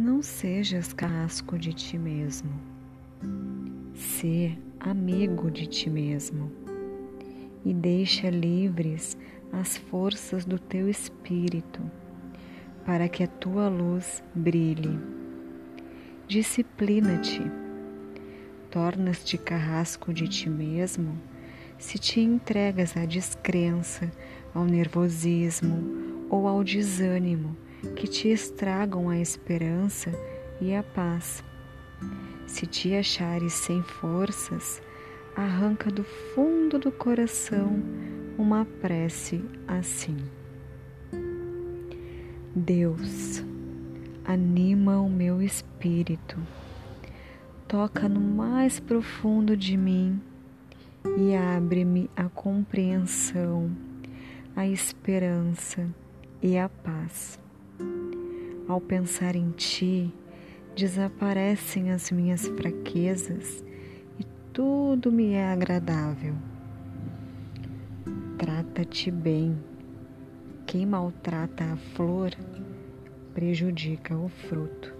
Não sejas carrasco de ti mesmo. Ser amigo de ti mesmo e deixa livres as forças do teu espírito para que a tua luz brilhe. Disciplina-te. Tornas-te carrasco de ti mesmo se te entregas à descrença, ao nervosismo ou ao desânimo que te estragam a esperança e a paz. Se te achares sem forças, arranca do fundo do coração uma prece assim: Deus, anima o meu espírito, toca no mais profundo de mim e abre-me a compreensão, a esperança e a paz. Ao pensar em Ti, desaparecem as minhas fraquezas e tudo me é agradável. Trata-te bem. Quem maltrata a flor prejudica o fruto.